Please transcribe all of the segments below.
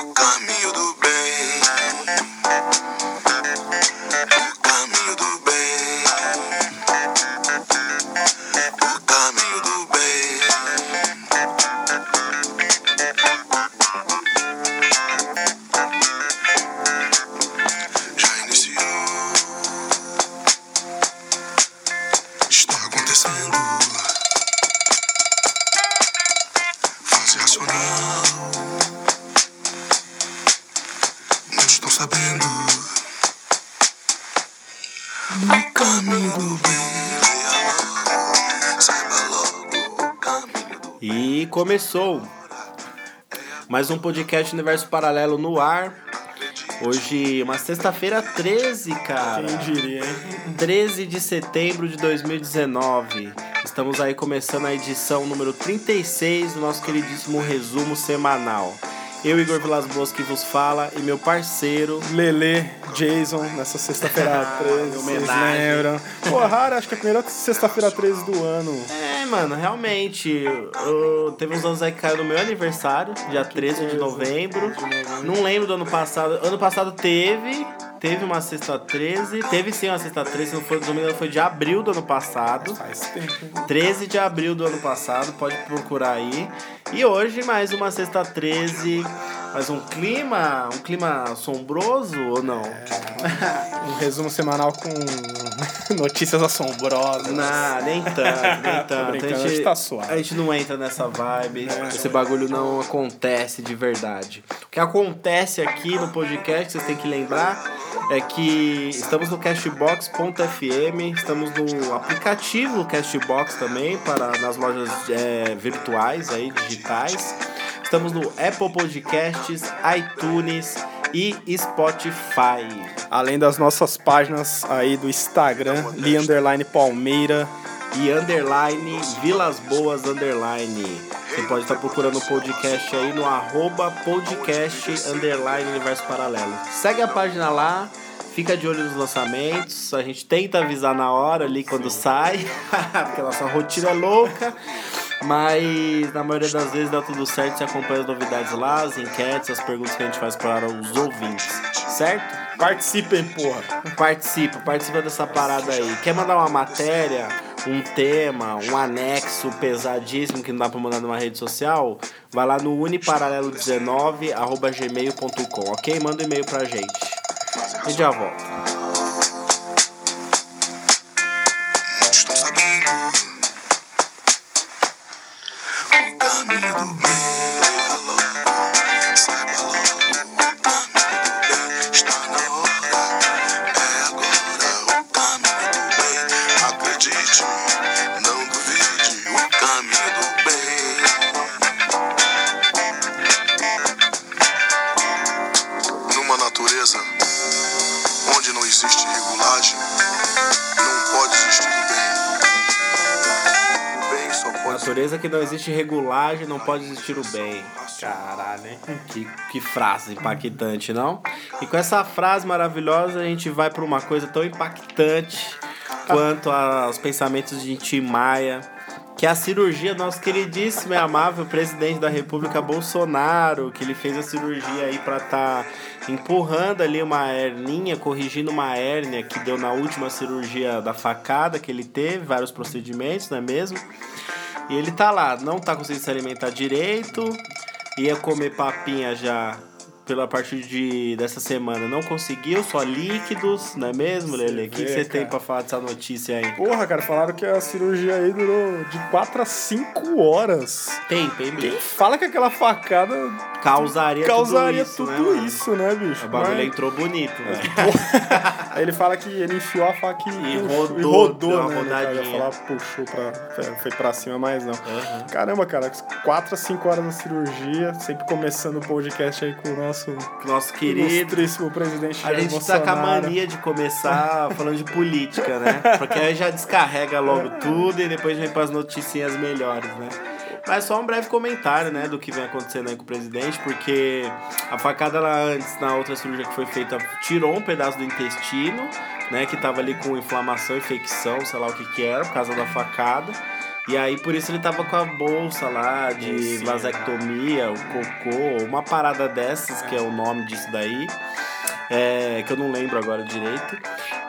O caminho começou mais um podcast Universo Paralelo no ar. Hoje, uma sexta-feira 13, cara. Quem diria, hein? 13 de setembro de 2019. Estamos aí começando a edição número 36 do nosso queridíssimo resumo semanal. Eu, Igor Vilas Boas, que vos fala, e meu parceiro. Lele, Jason, nessa sexta-feira 13, vocês Homenagem. lembram? Pô, raro, acho que é a primeira sexta-feira 13 do ano. É, mano, realmente. eu- teve uns anos aí que caiu no meu aniversário, dia 13 de novembro. Não lembro do ano passado. Ano passado teve. Teve uma sexta 13. Teve sim uma sexta 13, não foi, engano, foi de abril do ano passado. Faz tempo. 13 de abril do ano passado, pode procurar aí. E hoje mais uma sexta 13, mais um clima, um clima assombroso ou não? Um resumo semanal com notícias assombrosas. Não, nem tanto, nem tanto. a, hoje gente, tá suave. a gente não entra nessa vibe. Esse bagulho não acontece de verdade. O que acontece aqui no podcast, vocês têm que lembrar, é que estamos no Cashbox.fm, estamos no aplicativo Cashbox também, para nas lojas é, virtuais aí, digitais. Estamos no Apple Podcasts, iTunes e Spotify. Além das nossas páginas aí do Instagram, Li Underline Palmeira. e underline Vilas Boas underline. Você pode estar procurando o podcast aí no arroba podcast underline Universo Paralelo. Segue a página lá, fica de olho nos lançamentos. A gente tenta avisar na hora ali quando sai, porque a nossa rotina é louca. Mas na maioria das vezes dá tudo certo, você acompanha as novidades lá, as enquetes, as perguntas que a gente faz para os ouvintes, certo? Participem, porra. Participa, participa dessa parada aí. Quer mandar uma matéria, um tema, um anexo pesadíssimo que não dá pra mandar numa rede social? Vai lá no uniparalelo19 arroba gmail.com, ok? Manda um e-mail pra gente. E já volta. Natureza que não existe regulagem, não pode existir o bem. Caralho, hein? Que, que frase impactante, não? E com essa frase maravilhosa, a gente vai para uma coisa tão impactante quanto aos pensamentos de Tim Maia, que é a cirurgia do nosso queridíssimo e amável presidente da República Bolsonaro, que ele fez a cirurgia aí para estar empurrando ali uma herninha, corrigindo uma hérnia que deu na última cirurgia da facada que ele teve, vários procedimentos, não é mesmo? E ele tá lá, não tá conseguindo se alimentar direito, ia comer papinha já pela partir de dessa semana, não conseguiu, só líquidos, não é mesmo, Lele? O que, que você tem pra falar dessa notícia aí? Porra, cara, falaram que a cirurgia aí durou de 4 a 5 horas. Tempo, hein, Quem bicho? fala que aquela facada Causaria, causaria tudo isso, tudo né, isso, né, bicho? O bagulho Mas- entrou bonito, né? Aí ele fala que ele enfiou a faca e, E rodou, e rodou né? Rodadinha. falar, puxou pra. Foi pra cima, mas não. Aham. Caramba, cara, 4 a 5 horas da cirurgia, sempre começando o podcast aí com o nosso Nosso querido. ilustríssimo presidente A gente tá com a Bolsonaro. mania de começar falando de política, né? Porque aí já descarrega logo tudo e depois vem pras noticinhas melhores, né? Mas só um breve comentário, né, do que vem acontecendo aí com o presidente, porque a facada lá antes, na outra cirurgia que foi feita, tirou um pedaço do intestino, né, que tava ali com inflamação, infecção, sei lá o que que era, por causa da facada. E aí por isso ele tava com a bolsa lá de Sim. vasectomia, o cocô, uma parada dessas, que é o nome disso daí. É, que eu não lembro agora direito.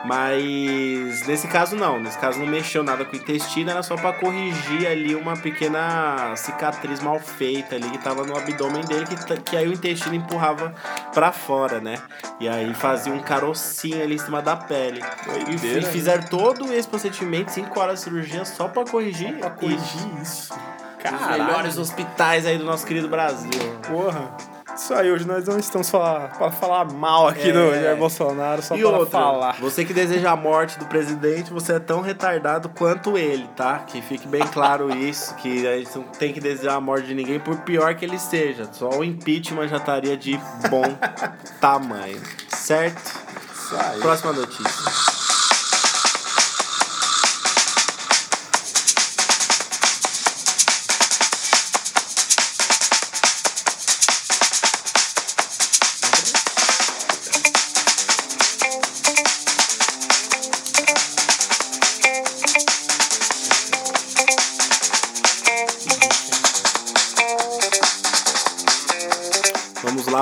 Mas nesse caso não, nesse caso não mexeu nada com o intestino, era só pra corrigir ali uma pequena cicatriz mal feita ali que tava no abdômen dele, que, que aí o intestino empurrava pra fora, né? E aí fazia um carocinho ali em cima da pele. Doideira, e né? fizeram todo esse procedimento, 5 horas de cirurgia, só pra corrigir, Pra isso. corrigir isso. Os Caralho. melhores hospitais aí do nosso querido Brasil. Porra. Isso aí, hoje nós não estamos falar, para falar mal aqui É. do Jair Bolsonaro, só e para outra, falar. você que deseja a morte do presidente, você é tão retardado quanto ele, tá? Que fique bem claro isso, que a gente não tem que desejar a morte de ninguém, por pior que ele seja. Só o impeachment já estaria de bom tamanho, certo? Isso aí. Próxima notícia.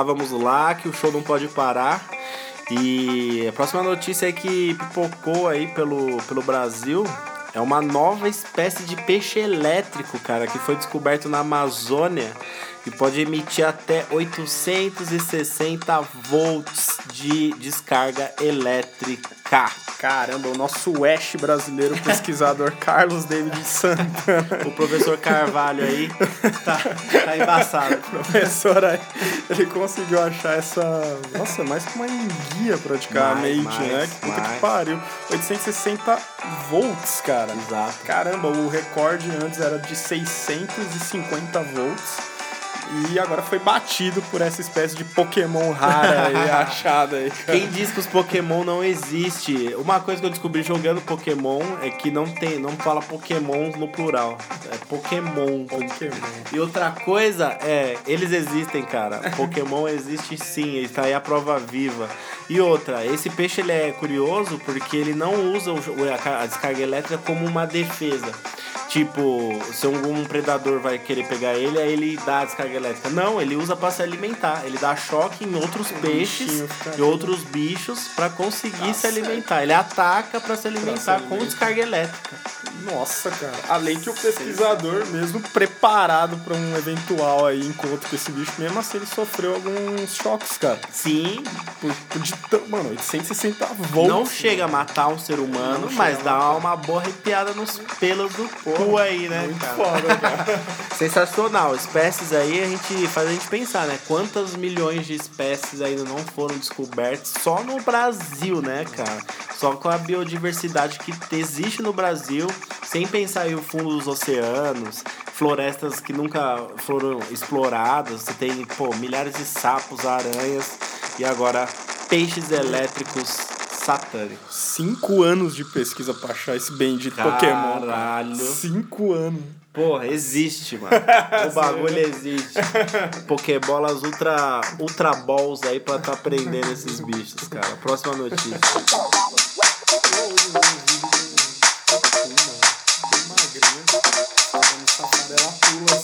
Vamos lá, vamos lá, que o show não pode parar. E a próxima notícia é que pipocou aí pelo, pelo Brasil. É uma nova espécie de peixe elétrico, cara, que foi descoberto na Amazônia e pode emitir até 860 volts de descarga elétrica. Caramba, o nosso Ash brasileiro pesquisador Carlos David Santana, O professor Carvalho aí tá, tá embaçado. professor aí, ele conseguiu achar essa. Nossa, mais que uma enguia praticamente, Mais, né? Que puta mais. que pariu. 860 volts, cara. Exato. Caramba, o recorde antes era de 650 volts. E agora foi batido por essa espécie de Pokémon rara aí, achada aí, cara. Quem diz que os Pokémon não existe? Uma coisa que eu descobri jogando Pokémon é que não tem, não fala Pokémon no plural. É Pokémon. Pokémon. E outra coisa é, eles existem, cara. Pokémon existe sim, ele tá aí a prova viva. E outra, esse peixe ele é curioso porque ele não usa a descarga elétrica como uma defesa. Tipo, se algum predador vai querer pegar ele, aí ele dá a descarga elétrica. Não, ele usa pra se alimentar. Ele dá choque em outros peixes e outros bichos pra conseguir se alimentar. Ele ataca pra se alimentar com alimentar. descarga elétrica. Nossa, cara. Além que o pesquisador, mesmo preparado pra um eventual aí encontro com esse bicho, mesmo assim ele sofreu alguns choques, cara. Sim, Por, por de mano, 860 volts. não chega a matar um ser humano, Não mas dá uma boa arrepiada nos pelos do cu aí, né, Muito cara? foda, cara. Sensacional. Espécies aí a gente faz a gente pensar, né? Quantas milhões de espécies ainda não foram descobertas só no Brasil, né, cara? Só com a biodiversidade que existe no Brasil, sem pensar aí o fundo dos oceanos, florestas que nunca foram exploradas. Você tem, pô, milhares de sapos, aranhas e agora peixes elétricos satânicos. Cinco anos de pesquisa pra achar esse bendito Pokémon. cara. Caralho. Cinco anos. Porra, existe, mano. O bagulho existe. Pokébolas ultra, ultra balls aí pra tá prendendo esses bichos, cara. Próxima notícia. Ela pula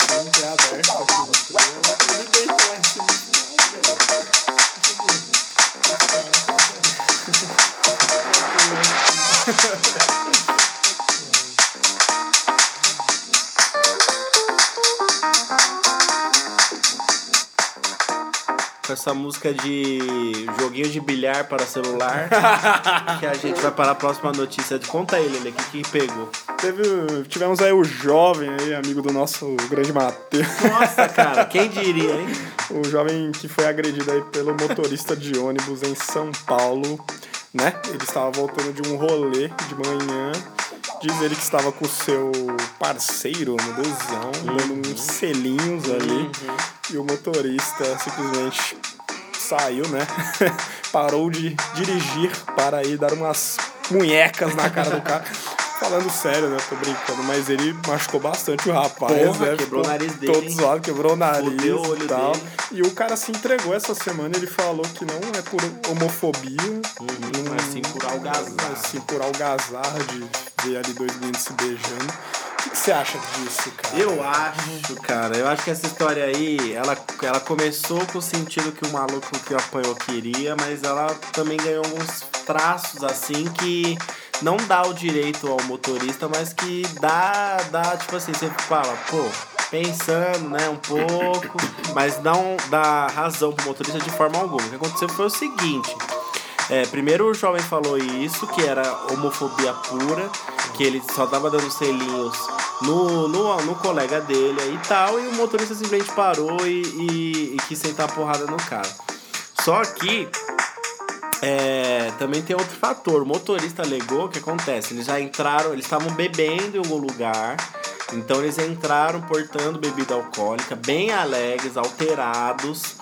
Com essa música de joguinho de bilhar para celular. que a gente vai para a próxima notícia. Conta aí, Lele, o que, que pegou? Teve, tivemos aí o jovem aí, amigo do nosso grande Matheus. Nossa, cara, quem diria, hein? O jovem que foi agredido aí pelo motorista de ônibus em São Paulo, né? Ele estava voltando de um rolê de manhã. Diz ele que estava com o seu parceiro no busão, dando uns selinhos ali. E o motorista simplesmente saiu, né? Parou de dirigir para ir dar umas munhecas na cara do cara. Falando sério, né? Tô brincando, mas ele machucou bastante o rapaz, Porra, né? quebrou o nariz dele, Todo hein? zoado, quebrou o nariz e tal. dele. E o cara se entregou essa semana, ele falou que não é por homofobia, Uhum, mas sim por algazarra. assim, por algazarra de ver ali dois meninos se beijando. O que que você acha disso, cara? Eu acho, cara, eu acho que essa história aí, ela, ela começou com o sentido que o maluco que apanhou queria, mas ela também ganhou alguns traços assim que não dá o direito ao motorista, mas que dá, dá tipo assim, você fala, pô, pensando, né, um pouco, mas não dá razão pro motorista de forma alguma. O que aconteceu foi o seguinte. É, primeiro o jovem falou isso, que era homofobia pura, que ele só tava dando selinhos no, no, no colega dele e tal, e o motorista simplesmente parou e, e, e quis sentar a porrada no cara. Só que é, também tem outro fator. O motorista alegou o que acontece. Eles já entraram, eles estavam bebendo em algum lugar. Então eles entraram portando bebida alcoólica, bem alegres, alterados.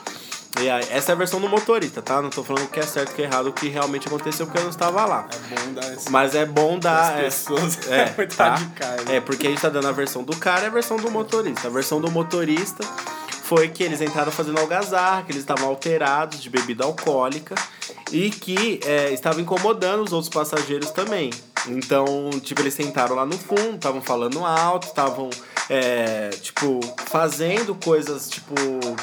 E aí, essa é a versão do motorista, tá? Não tô falando o que é certo e que é errado, o que realmente aconteceu porque eu não estava lá. É bom dar esse... Mas é bom dar. As é, pessoas é, muito tá? né? É, porque a gente tá dando a versão do cara e a versão do motorista. A versão do motorista foi que eles entraram fazendo algazarra, que eles estavam alterados de bebida alcoólica e que é, estavam incomodando os outros passageiros também. Então, tipo, eles sentaram lá no fundo, estavam falando alto, estavam, é, tipo, fazendo coisas, tipo,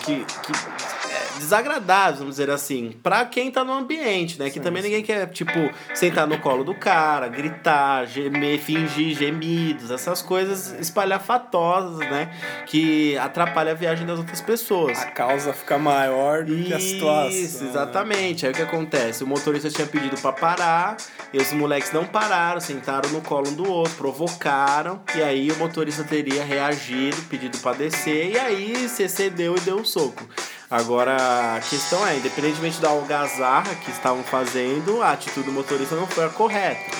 que. que é, desagradáveis, vamos dizer assim, pra quem tá no ambiente, né? Que também ninguém quer, tipo, sentar no colo do cara, gritar, gemer, fingir gemidos, essas coisas espalhafatosas, né? Que atrapalham a viagem das outras pessoas. A causa fica maior do que a situação. Isso, exatamente. Aí o que acontece? O motorista tinha pedido pra parar, e os moleques não pararam, sentaram no colo um do outro, provocaram, e aí o motorista teria reagido, pedido pra descer, e aí se cedeu e deu um soco. Agora, a questão é, independentemente da algazarra que estavam fazendo, a atitude do motorista não foi a correta.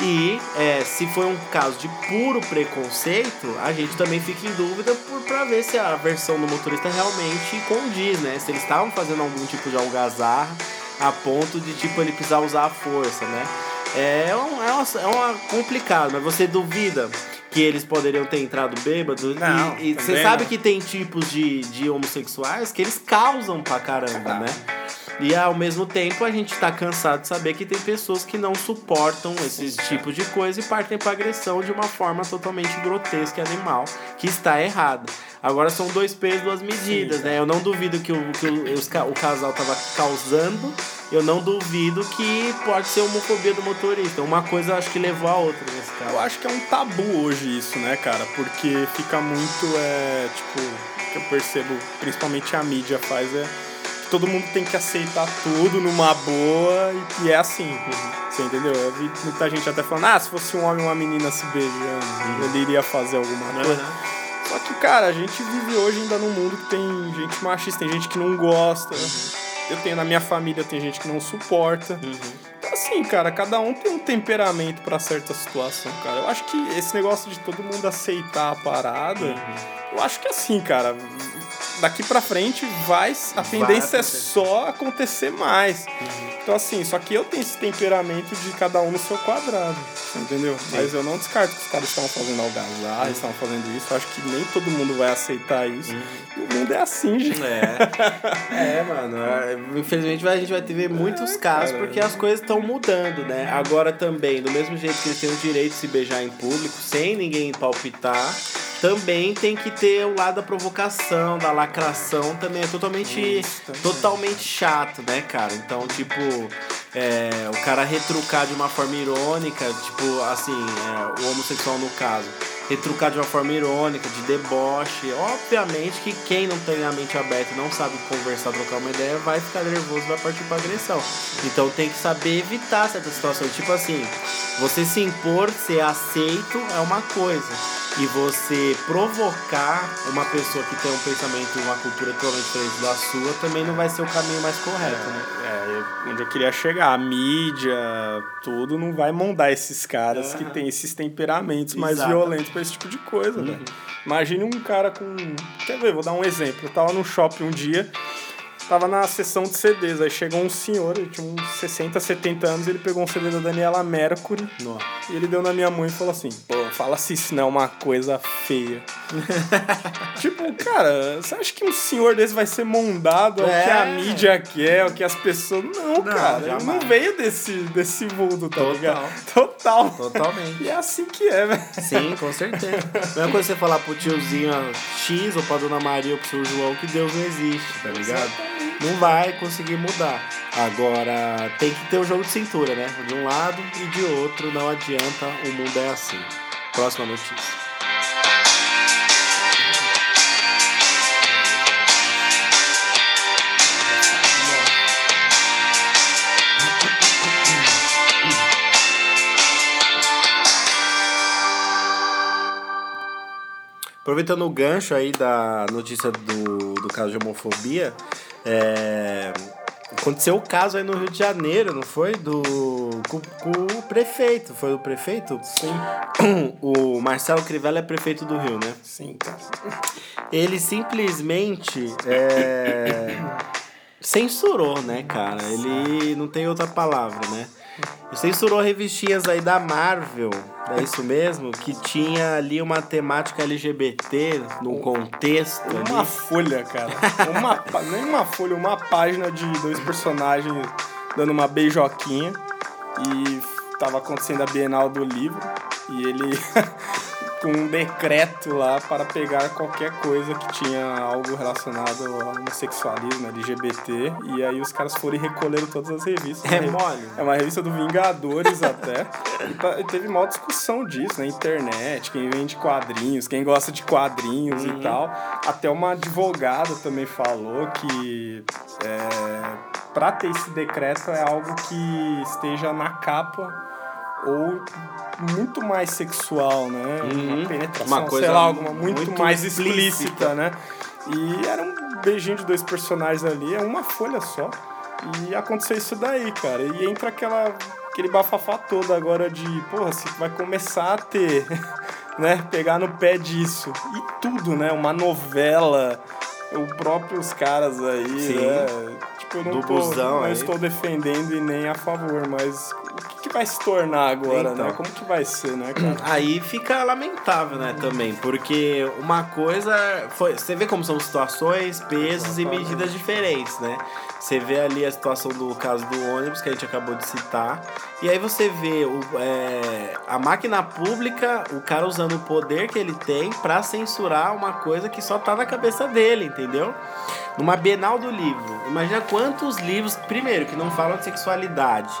E é, se foi um caso de puro preconceito, a gente também fica em dúvida por, pra ver se a versão do motorista realmente condiz, né? Se eles estavam fazendo algum tipo de algazarra a ponto de tipo ele precisar usar a força, né? É, um, é, uma, é uma complicado, mas você duvida que eles poderiam ter entrado bêbados? Não, e você sabe não. que tem tipos de, de homossexuais que eles causam pra caramba, né? E ao mesmo tempo a gente tá cansado de saber que tem pessoas que não suportam esse tipo de coisa e partem pra agressão de uma forma totalmente grotesca e animal, que está errado. Agora são dois pesos, duas medidas, né? Eu não duvido que, o, que os o casal tava causando, eu não duvido que pode ser homofobia do motorista. Uma coisa eu acho que levou a outra nesse Eu caso. acho que é um tabu hoje isso, né, cara? Porque fica muito, é, tipo, o que eu percebo, principalmente a mídia faz, é que todo mundo tem que aceitar tudo numa boa e, e é assim. Você entendeu? Eu vi muita gente até falando, ah, se fosse um homem e uma menina se beijando, ele iria fazer alguma coisa. Só que, cara, a gente vive hoje ainda num mundo que tem gente machista, tem gente que não gosta. Eu tenho na minha família, tem gente que não suporta. Então, assim, cara, cada um tem um temperamento pra certa situação, cara. Eu acho que esse negócio de todo mundo aceitar a parada, eu acho que assim, cara, daqui pra frente vai. A tendência é acontecer. só acontecer mais. Então, assim, só que eu tenho esse temperamento de cada um no seu quadrado, entendeu? Mas eu não descarto que os caras estavam fazendo algazarra, estavam fazendo isso. Eu acho que nem todo mundo vai aceitar isso. E o mundo é assim, gente. É, é, mano. é, Infelizmente vai- a gente vai ter muitos É, casos cara. porque as coisas estão mudando, né? Agora também, do mesmo jeito que eles têm o direito de se beijar em público, sem ninguém palpitar, também tem que ter o lado da provocação, da lacração, também é totalmente, Isso, também. totalmente chato, né, cara? Então, tipo, é, o cara retrucar de uma forma irônica, tipo, assim, é, o homossexual no caso, retrucar de uma forma irônica, de deboche. Obviamente que quem não tem a mente aberta e não sabe conversar, trocar uma ideia, vai ficar nervoso, vai partir pra agressão. Então tem que saber evitar certas situações. Tipo assim, você se impor, ser aceito é uma coisa. E você provocar uma pessoa que tem um pensamento e uma cultura totalmente diferente da sua também não vai ser o caminho mais correto, né? É, onde eu queria chegar, a mídia, tudo não vai mondar esses caras que têm esses temperamentos mais Exato. violentos pra esse tipo de coisa, velho. Imagine um cara com. Quer ver? Vou dar um exemplo. Eu tava no shopping um dia tava na sessão de CDs. Aí chegou um senhor, ele tinha uns 60, 70 anos, ele pegou um CD da Daniela Mercury Nossa. E ele deu na minha mão e falou assim: pô, fala se isso não é uma coisa feia. tipo, cara, você acha que um senhor desse vai ser mondado ao É. que a mídia quer, ao que as pessoas. Não, cara, ele não veio desse, desse mundo, tá Total. ligado? Total. Totalmente. E é assim que é, velho. Sim, com certeza. Mesma coisa você falar pro tiozinho X ou pra dona Maria ou pro seu João que Deus não existe, tá ligado? Não vai conseguir mudar. Agora, tem que ter o jogo de cintura, né? De um lado e de outro, não adianta, o mundo é assim. Próxima notícia. Aproveitando o gancho aí da notícia do, do caso de homofobia, é, aconteceu o caso aí no Rio de Janeiro, não foi? Do, com, com o prefeito, foi o prefeito? Sim, O Marcelo Crivella é prefeito do Rio, né? sim, cara. Ele simplesmente é, censurou, né, cara? Ele não tem outra palavra, né? Censurou revistinhas aí da Marvel, é isso mesmo? Que tinha ali uma temática LGBT no contexto Uma ali. folha, cara. Uma, nem uma folha, uma página de dois personagens dando uma beijoquinha. E tava acontecendo a Bienal do Livro. E ele um decreto lá para pegar qualquer coisa que tinha algo relacionado ao homossexualismo, LGBT. E aí os caras foram e recolheram todas as revistas. É mole. É uma revista do Vingadores até. E tá- teve maior discussão disso na internet, quem vende quadrinhos, quem gosta de quadrinhos Uhum. e tal. Até uma advogada também falou que é, para ter esse decreto é algo que esteja na capa ou muito mais sexual, né? Uhum. Uma penetração, Uma coisa sei lá, alguma muito, muito mais explícita. explícita, né? E era um beijinho de dois personagens ali, é uma folha só. E aconteceu isso daí, cara. E entra aquela, aquele bafafá todo agora de, porra, se vai começar a ter, né? Pegar no pé disso. E tudo, né? Uma novela, o próprios caras aí, Sim. né? Tipo, eu não, Do tô, busão não estou defendendo e nem a favor, mas o que, que vai se tornar agora, Então. né? Como que vai ser, né, cara? Aí fica lamentável, né, também, porque uma coisa foi, você vê como são situações, pesos e medidas diferentes, né? Você vê ali a situação do caso do ônibus que a gente acabou de citar, e aí você vê o, é, a máquina pública, o cara usando o poder que ele tem pra censurar uma coisa que só tá na cabeça dele, entendeu? Numa Bienal do livro, imagina quantos livros, primeiro, que não falam de sexualidade,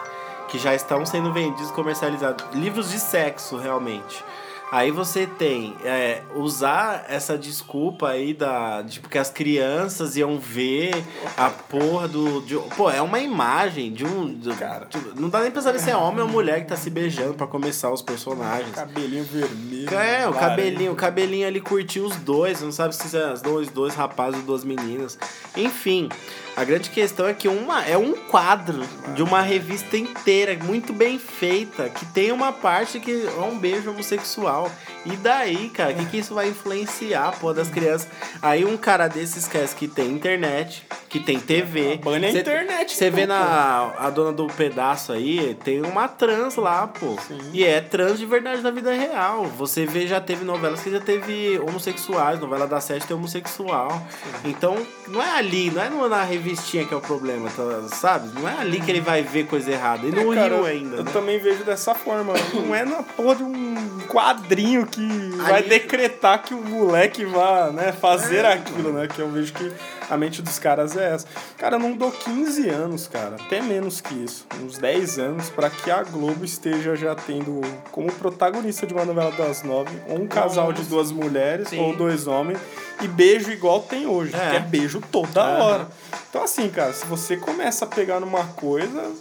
que já estão sendo vendidos, comercializados. Livros de sexo, realmente. Aí você tem é, usar essa desculpa aí da. Tipo, que as crianças iam ver a porra do. De, pô, é uma imagem de um. Cara. tipo, não dá nem pra saber se é homem ou mulher que tá se beijando pra começar os personagens. Cabelinho vermelho. É, o cabelinho, o cabelinho ali curtiu os dois, não sabe se são os dois, dois rapazes ou duas meninas. Enfim, a grande questão é que uma, é um quadro de uma revista inteira, muito bem feita, que tem uma parte que é um beijo homossexual. E daí, cara, o que, que isso vai influenciar, pô, das crianças? Aí um cara desse esquece que tem internet, que tem TV. Bane a Cê- internet, Você vê na a dona do pedaço aí, tem uma trans lá, pô. E é trans de verdade na vida real. Você vê, já teve novelas que já teve homossexuais, novela da sete tem homossexual. Então, não é ali, não é na revistinha que é o problema, tá- sabe? Não é ali que ele vai ver coisa errada. E no É, cara, Rio ainda, Eu né? também vejo dessa forma. Não é na porra de um quadrinho que vai Ali- decretar que o moleque vá né, fazer É, aquilo, né? Que eu vejo que a mente dos caras é essa. Cara, eu não dou 15 anos, cara. Até menos que isso. Uns 10 anos pra que a Globo esteja já tendo como protagonista de uma novela das nove ou um casal de duas mulheres Sim. ou dois homens e beijo igual tem hoje. É. Que é beijo toda Aham. hora. Então, assim, cara, se você começa a pegar numa coisa,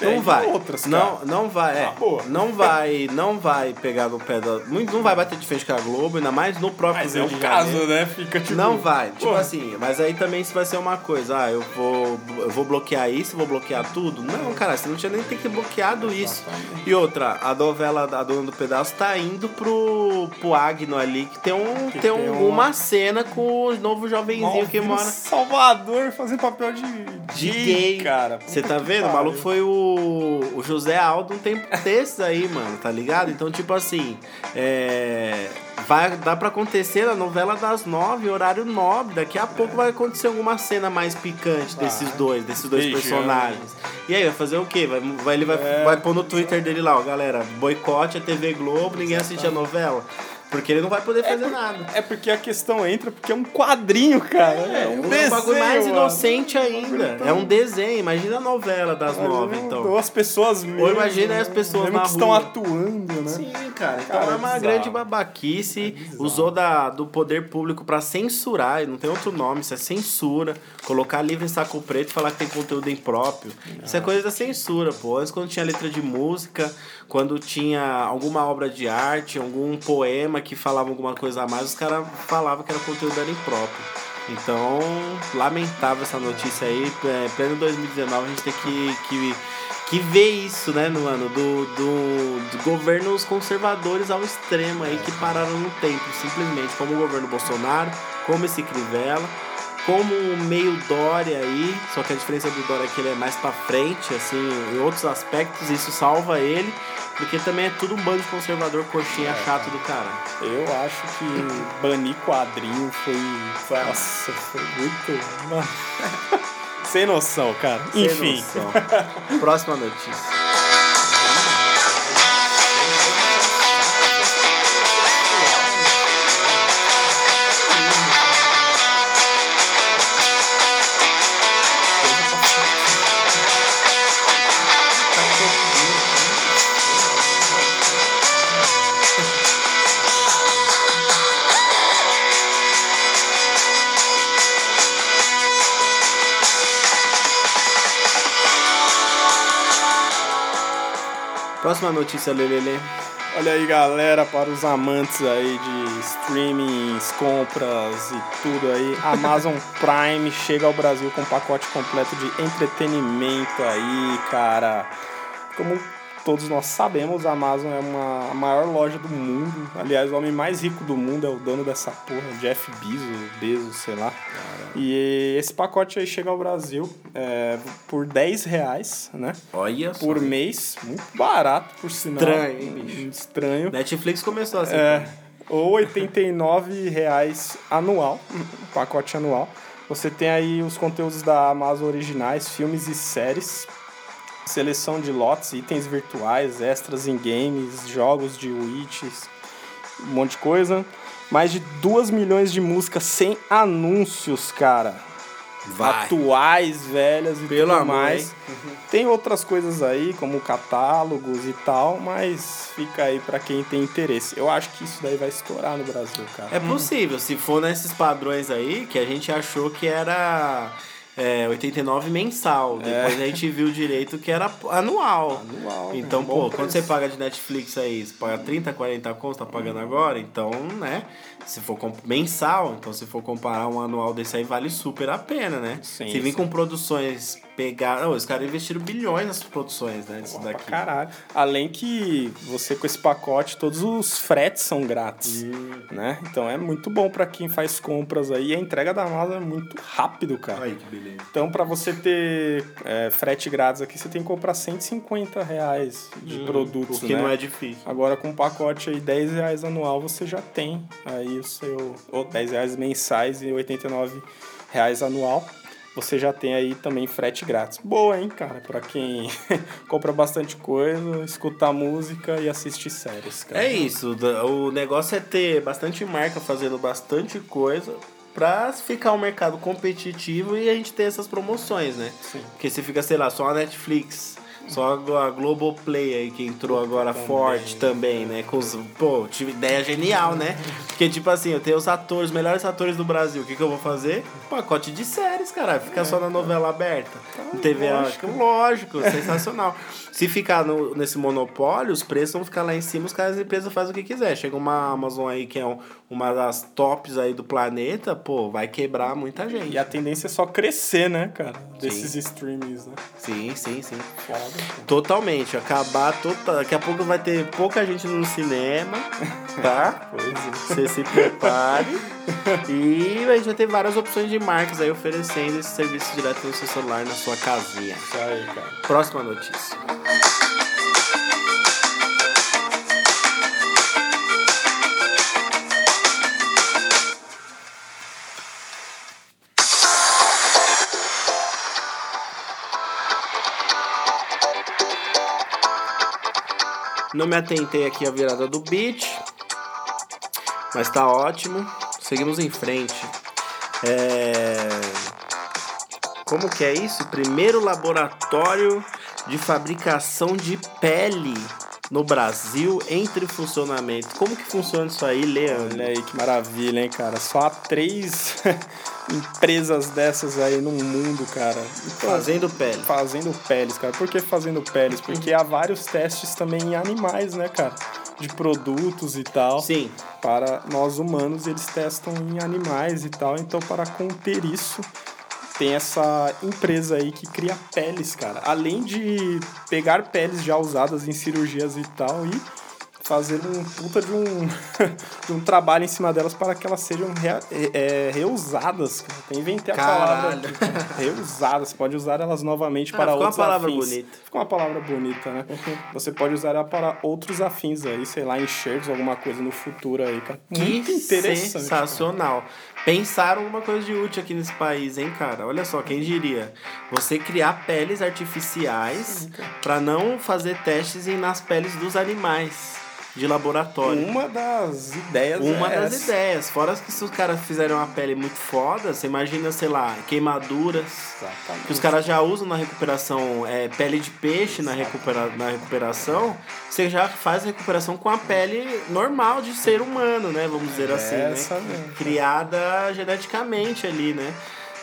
Não vai. outras, não, não vai, é. Ah. Não vai, não vai pegar no pé da. Não vai bater de frente com a Globo, ainda mais no próprio Mas é Rio o de caso, Janeiro. né? Fica tipo. Não vai, tipo assim, mas aí também isso vai ser uma coisa, ah, eu vou, eu vou bloquear isso, vou bloquear tudo. Não, cara, você não tinha nem ter que ter bloqueado isso. E outra, a novela da Dona do Pedaço tá indo pro, pro Agno ali, que tem, um, tem, tem um- uma- uma cena com o novo jovenzinho que mora. Salvador fazendo papel de, De gay, cara. Você tá que vendo? O maluco foi o, o José Aldo um tempo desses aí, mano, tá ligado? Então, tipo assim, é, vai, dá pra acontecer na novela das nove, horário nobre. Daqui a pouco vai acontecer alguma cena mais picante desses dois, desses dois Beijando. personagens. E aí, vai fazer o quê? Vai, vai, ele vai, É. vai pôr no Twitter dele lá, ó, galera, boicote a TV Globo, ninguém assiste a novela. Porque ele não vai poder fazer nada. É porque a questão entra porque é um quadrinho, cara. É, um um desenho, bagulho mais mano. inocente ainda. É um desenho. Imagina a novela das nove, então. Ou as pessoas mesmo. Ou imagina as pessoas mesmo que estão rua. atuando, né? Sim, cara. Então Cara, é é uma bizarro. grande babaquice. Usou da, do poder público pra censurar. Não tem outro nome. Isso é censura. Colocar livro em saco preto e falar que tem conteúdo impróprio. Isso é coisa da censura, pô. Antes, quando tinha letra de música, quando tinha alguma obra de arte, algum poema que falava alguma coisa a mais, os caras falavam que era conteúdo era impróprio. Então, lamentável essa notícia aí. É, pleno 2019, a gente tem que, que, que ver isso, né, no ano do, do, de governos conservadores ao extremo aí que pararam no tempo, simplesmente, como o governo Bolsonaro, como esse Crivella, como o meio Dória aí, só que a diferença do Dória é que ele é mais pra frente, assim, em outros aspectos, isso salva ele, porque também é tudo um bando de conservador coxinha chato do cara. Eu acho que banir quadrinho foi. Nossa, foi muito. Sem noção, cara. Sem Enfim. noção. Próxima notícia. Próxima notícia, Lelele. Olha aí, galera, para os amantes aí de streamings, compras e tudo aí, Amazon Prime chega ao Brasil com um pacote completo de entretenimento aí, cara. Como todos nós sabemos, a Amazon é uma, a maior loja do mundo. Aliás, o homem mais rico do mundo é o dono dessa porra, Jeff Bezos, Bezos, sei lá. E esse pacote aí chega ao Brasil é, por 10 reais, né? Olha só. Por mês, muito barato, por sinal. Estranho, hein, bicho? Estranho. Netflix começou assim. É, ou 89 reais anual, pacote anual. Você tem aí os conteúdos da Amazon originais, filmes e séries, seleção de lotes, itens virtuais, extras em games, jogos de Witches, um monte de coisa. Mais de 2 milhões de músicas sem anúncios, cara. Vai. Atuais, velhas e Pelo tudo amor, mais. Tem outras coisas aí, como catálogos e tal, mas fica aí pra quem tem interesse. Eu acho que isso daí vai estourar no Brasil, cara. É possível, se for nesses padrões aí, que a gente achou que era é, 89 mensal. Depois a gente viu direito que era anual. Anual, Então, um bom pô, quando preço. você paga de Netflix aí, você paga 30, 40 contos, tá pagando agora, então, né? Se for mensal, então se for comparar um anual desse aí, vale super a pena, né? Sim, se vir sim. com produções pegar. Não, os caras investiram bilhões nessas produções, né? Disso daqui. caralho. Além que você com esse pacote, todos os fretes são grátis, né? Então é muito bom pra quem faz compras aí. E a entrega da Amazon é muito rápido, cara. Aí, que beleza. Então, pra você ter é, frete grátis aqui, você tem que comprar 150 reais de produtos, O que né? não é difícil. Agora com um pacote aí 10 reais anual você já tem aí o seu. Ou 10 reais mensais e 89 reais anual. Você já tem aí também frete grátis. Boa, hein, cara? Pra quem compra bastante coisa, escutar música e assistir séries, cara. É isso, o negócio é ter bastante marca fazendo bastante coisa pra ficar um mercado competitivo e a gente ter essas promoções, né? Sim. Porque se fica, sei lá, só a Netflix, Só a Globoplay aí que entrou agora forte também, né? Com os, pô, tive ideia genial, né? Porque, tipo assim, eu tenho os atores, os melhores atores do Brasil. O que, que eu vou fazer? Pacote de séries, cara. Fica só na novela aberta. Em TV, lógico, lógico sensacional. Se ficar no, nesse monopólio, os preços vão ficar lá em cima, os caras as empresas fazem o que quiser. Chega uma Amazon aí que é um, uma das tops aí do planeta, pô, vai quebrar muita gente. E a tendência é só crescer, né, cara? Desses streamings, né? Sim, sim, sim. Foda. Totalmente. Acabar total. Daqui a pouco vai ter pouca gente no cinema, tá? Pois é. Você se prepare. E a gente vai ter várias opções de marcas aí oferecendo esse serviço direto no seu celular, na sua casinha. Isso aí, cara. Próxima notícia. Não me atentei aqui à virada do beat, mas tá ótimo. Seguimos em frente. É... Como que é isso? Primeiro laboratório de fabricação de pele no Brasil entre funcionamento. Como que funciona isso aí, Leandro? Olha aí que maravilha, hein, cara? Só há três empresas dessas aí no mundo, cara. Então, Fazendo pele. fazendo peles, cara. Por que fazendo peles? Porque há vários testes também em animais, né, cara? De produtos e tal. Sim. Para nós humanos, eles testam em animais e tal. Então, para conter isso, tem essa empresa aí que cria peles, cara. Além de pegar peles já usadas em cirurgias e tal e fazer um puta de um, de um trabalho em cima delas para que elas sejam rea- é, é, reusadas. cara. Até inventei a palavra Caralho. aqui. reusadas. Você pode usar elas novamente Ah, para ficou uma outros palavra afins. bonita. Ficou uma palavra bonita, né? Você pode usar ela para outros afins aí, sei lá, enxertos, alguma coisa no futuro aí, cara. Muito Que interessante. cara. sensacional. Pensaram uma coisa de útil aqui nesse país, hein, cara? Olha só, quem diria? Você criar peles artificiais para não fazer testes em- nas peles dos animais de laboratório. Uma das ideias Uma é das essa. ideias. Fora que se os caras fizerem uma pele muito foda, você imagina, sei lá, queimaduras. Exatamente. Que os caras já usam na recuperação é, pele de peixe na, recupera na recuperação, você já faz a recuperação com a pele normal de ser humano, né? Vamos dizer assim, Essa né? mesmo. Criada geneticamente ali, né?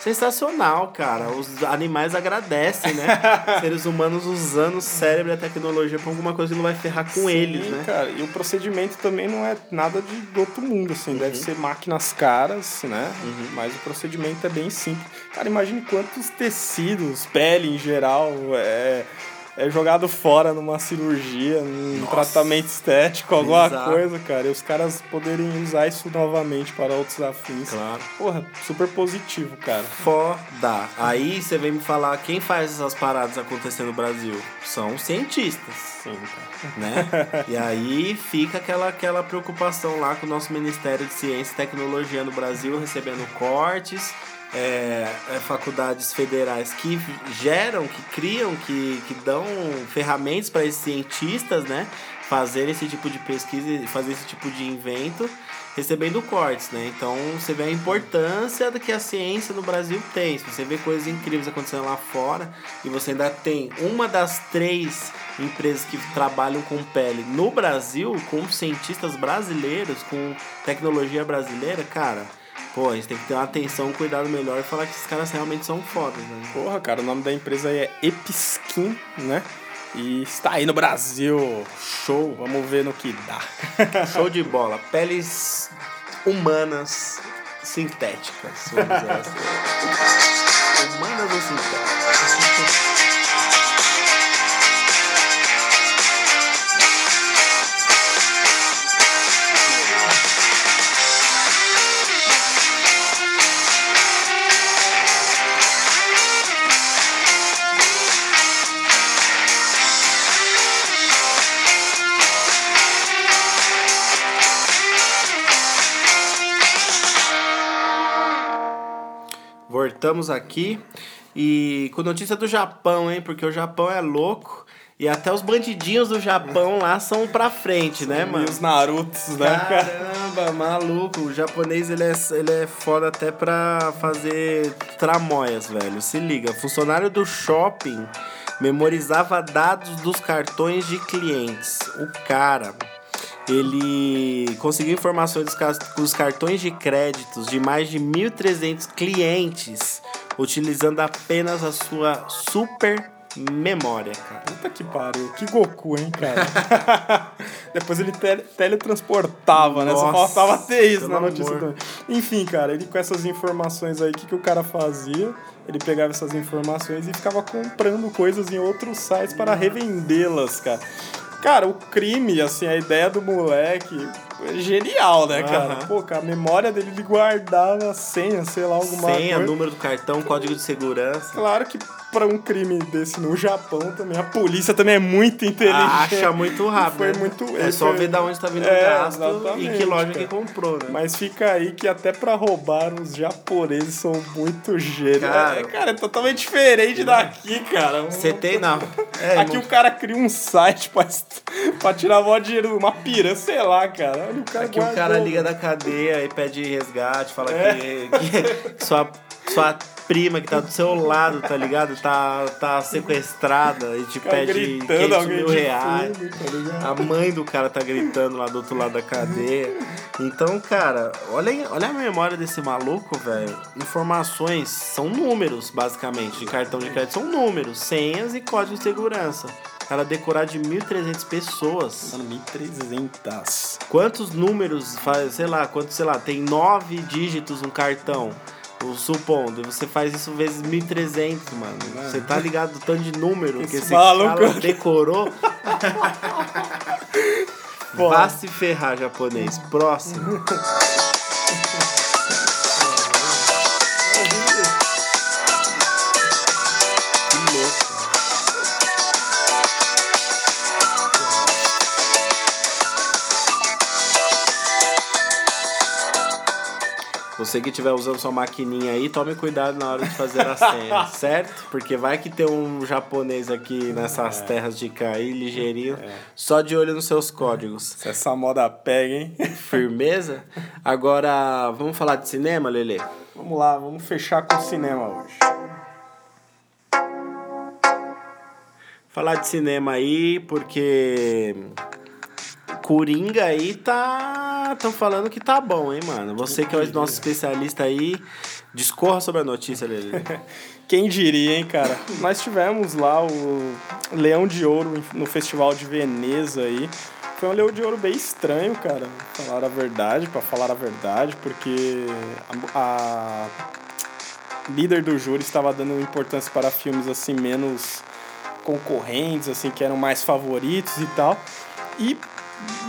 Sensacional, cara. Os animais agradecem, né? Seres humanos usando o cérebro e a tecnologia pra alguma coisa que não vai ferrar com Sim, eles, né? cara. E o procedimento também não é nada de do outro mundo, assim. Uhum. Deve ser máquinas caras, né? Mas o procedimento é bem simples. Cara, imagine quantos tecidos, pele em geral, é, é jogado fora numa cirurgia, num Nossa. tratamento estético, alguma Exato. coisa, cara. E os caras poderem usar isso novamente para outros afins. Claro. Porra, super positivo, cara. Foda. Aí você vem me falar quem faz essas paradas acontecer no Brasil? São cientistas. Sim, cara. né? e aí fica aquela, aquela preocupação lá com o nosso Ministério de Ciência e Tecnologia no Brasil recebendo cortes, é, é, faculdades federais que geram, que criam, que, que dão ferramentas para esses cientistas, né? Fazer esse tipo de pesquisa e fazer esse tipo de invento recebendo cortes, né? Então você vê a importância do que a ciência no Brasil tem. Se você vê coisas incríveis acontecendo lá fora e você ainda tem uma das três empresas que trabalham com pele no Brasil, com cientistas brasileiros, com tecnologia brasileira, cara, pô, a gente tem que ter uma atenção, um cuidado melhor e falar que esses caras realmente são fodas, né? Porra, cara, o nome da empresa aí é Episkin, né? E está aí no Brasil. Show, vamos ver no que dá. Show de bola. Peles humanas sintéticas, vamos dizer assim. Humanas ou sintéticas? Voltamos aqui e com notícia do Japão, hein? Porque o Japão é louco E até os bandidinhos do Japão lá são pra frente, né, mano? E os Narutos, né, cara? Caramba, maluco. O japonês ele é, ele é foda até pra fazer tramóias, velho. Se liga. Funcionário do shopping memorizava dados dos cartões de clientes. O cara. Ele conseguiu informações dos, cas- dos cartões de créditos de mais de 1.300 clientes utilizando apenas a sua super memória, cara. Puta que pariu. Que Goku, hein, cara? Depois ele tele- teletransportava, né? Só Nossa, faltava ter isso na notícia amor. também. Enfim, cara, ele com essas informações aí, o que, que o cara fazia? Ele pegava essas informações e ficava comprando coisas em outros sites para revendê-las, cara. Cara, o crime, assim, a ideia do moleque é genial, né, cara? Aham. Pô, cara, a memória dele, ele guardava a senha, sei lá, alguma Senha, coisa. número do cartão, código de segurança. Claro que pra um crime desse no Japão também, a polícia também é muito inteligente. Acha muito rápido. Foi né? muito- É só foi- ver da onde tá vindo É, o gasto e que loja cara. que comprou, né? Mas fica aí que até pra roubar os japoneses são muito gênios. Cara. é, cara, é totalmente diferente daqui, cara. Você tem, não. É, Aqui o cara cria um site pra, pra tirar mó dinheiro, uma piranha, sei lá, cara. Olha o cara Aqui o cara guardou. liga da cadeia e pede resgate, fala É. que, que sua, sua prima que tá do seu lado, tá ligado? Tá, tá sequestrada e te pede gritando 500 alguém mil reais. fundo, tá? A mãe do cara tá gritando lá do outro lado da cadeia. Então, cara, olha, olha a memória desse maluco, velho. Informações são números, basicamente, de cartão de crédito. São números, senhas e código de segurança. Cara decorar de 1.300 pessoas. Mano, 1300. Quantos números faz, sei lá, quantos, sei lá, tem nove dígitos um cartão. O- Supondo, você faz isso vezes 1.300, mano. Você tá ligado do tanto de número que Esse esse maluco- cara decorou? Vá se ferrar, japonês. Próximo. Você que estiver usando sua maquininha aí, tome cuidado na hora de fazer a senha, certo? Porque vai que tem um japonês aqui nessas terras de cair ligeirinho, só de olho nos seus códigos. Se essa moda pega, hein? Firmeza? Agora, vamos falar de cinema, Lele? Vamos lá, vamos fechar com o cinema hoje. Falar de cinema aí, porque Coringa aí tá. Estão falando que tá bom, hein, mano? Você que é o nosso especialista aí, discorra sobre a notícia, Lele. Quem diria, hein, cara? Nós tivemos lá o Leão de Ouro no Festival de Veneza aí. Foi um Leão de Ouro bem estranho, cara. Falar a verdade, pra falar a verdade, porque a, a líder do júri estava dando importância para filmes assim menos concorrentes, assim, que eram mais favoritos e tal. E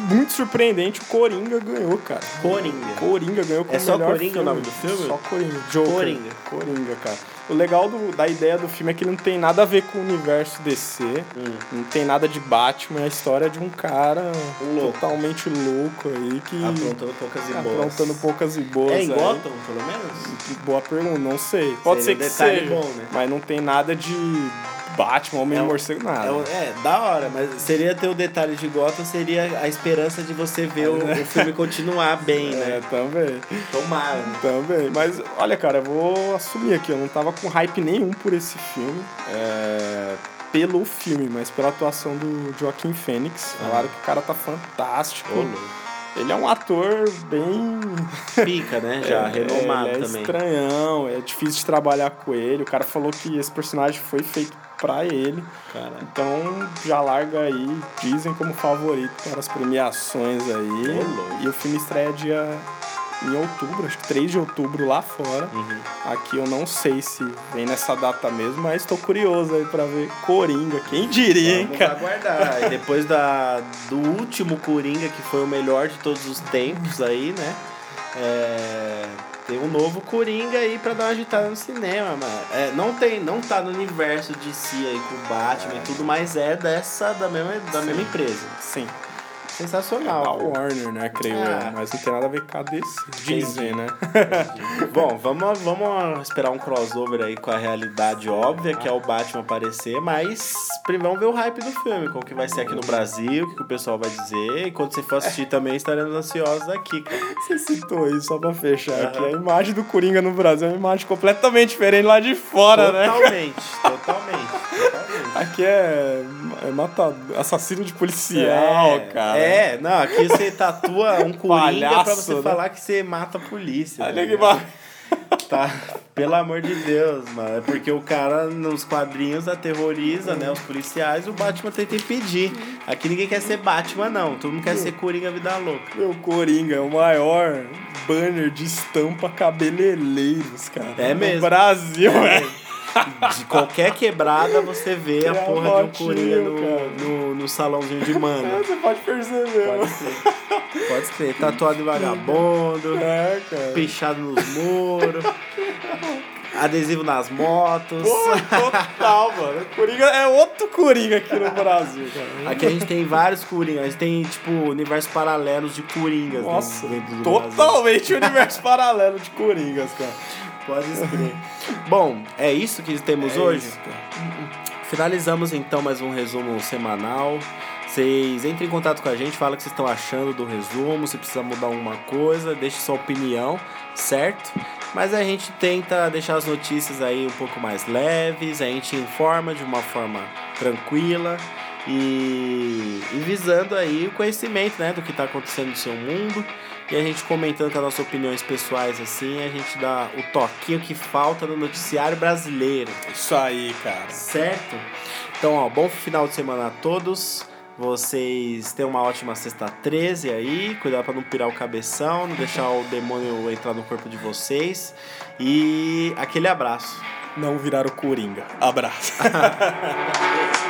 muito surpreendente, o Coringa ganhou, cara. Coringa. Coringa ganhou como É só melhor Coringa o nome do filme? Só Coringa. Joker. Coringa. Coringa, cara. O legal do- da ideia do filme é que ele não tem nada a ver com o universo DC, Hum. não tem nada de Batman, é a história de um cara Louco. totalmente louco aí que Aprontando poucas e boas. aprontando poucas e boas. É em aí. Gotham, pelo menos? Boa pergunta, não sei. Pode Seria ser que seja, bom, né? mas não tem nada de Batman, Homem É Morcego, nada. É, é, da hora, mas seria ter o detalhe de Gotham, seria a esperança de você ver o, o filme continuar bem, É, né? também. Tomara. né? Também, mas olha, cara, eu vou assumir aqui, eu não tava com hype nenhum por esse filme. é, pelo filme, mas pela atuação do Joaquim Fênix. Falaram que o cara tá fantástico. Ele é um ator bem. Pica, né? Já, é, renomado ele é também. estranhão, é difícil de trabalhar com ele. O cara falou que esse personagem foi feito pra ele. Então já larga aí, dizem como favorito para as premiações aí. E o filme estreia dia em outubro, acho que 3 de outubro lá fora. Uhum. Aqui eu não sei se vem nessa data mesmo, mas tô curioso aí pra ver Coringa. Quem diria, hein, Vamos cara? aguardar. E depois da, do último Coringa, que foi o melhor de todos os tempos aí, né? É, tem um novo Coringa aí pra dar uma agitada no cinema, mano. É, não tem, não tá no universo de si aí com o Batman e tudo, mas é dessa, da mesma, da mesma empresa. Sim. Sensacional. A Warner, né, creio Ah. eu. Mas não tem nada a ver com a DC. Dizem, né? Bom, vamos, vamos esperar um crossover aí com a realidade óbvia, que é o Batman aparecer, mas primeiro vamos ver o hype do filme, como que vai ser aqui no Brasil, o que, que o pessoal vai dizer. E quando você for assistir também estaremos ansiosos aqui. Você citou isso só pra fechar aqui. A imagem do Coringa no Brasil é uma imagem completamente diferente lá de fora, né? Totalmente, totalmente, totalmente. Aqui é, é mata, assassino de policial, é, cara. É, não, aqui você tatua um coringa pra você Palhaço, né? falar que você mata a polícia. Olha tá que ligado? ba- Tá, pelo amor de Deus, mano. É porque o cara nos quadrinhos aterroriza, né? Os policiais, o Batman tenta impedir. Aqui ninguém quer ser Batman, não. Todo mundo quer ser Coringa Vida Louca. Meu Coringa é o maior banner de estampa cabeleireiros, cara. É no mesmo. Brasil, é. De qualquer quebrada você vê a É porra de um Coringa no, no, no salãozinho de mano. Você pode perceber, Pode ser. Pode ser. Tatuado de vagabundo, É, cara. pichado nos muros, adesivo nas motos. Pô, total, mano. Coringa é outro Coringa aqui no Brasil, cara. Aqui a gente tem vários Coringas. A gente tem, tipo, universos paralelos de Coringas Nossa, do Brasil. totalmente universo paralelo de Coringas, cara. Pode escrever. Bom, é isso que temos É hoje? isso. Finalizamos então mais um resumo semanal. Vocês entrem em contato com a gente, fala o que vocês estão achando do resumo, se precisa mudar alguma coisa, deixe sua opinião, certo? Mas a gente tenta deixar as notícias aí um pouco mais leves, a gente informa de uma forma tranquila e, e visando aí o conhecimento né, do que está acontecendo no seu mundo. E a gente comentando com as nossas opiniões pessoais assim, a gente dá o toquinho que falta no noticiário brasileiro. Isso aí, cara. Certo? Então, ó, bom final de semana a todos. Vocês tenham uma ótima sexta 13 aí. Cuidado pra não pirar o cabeção, não deixar o demônio entrar no corpo de vocês. E aquele abraço. Não virar o Coringa. Abraço.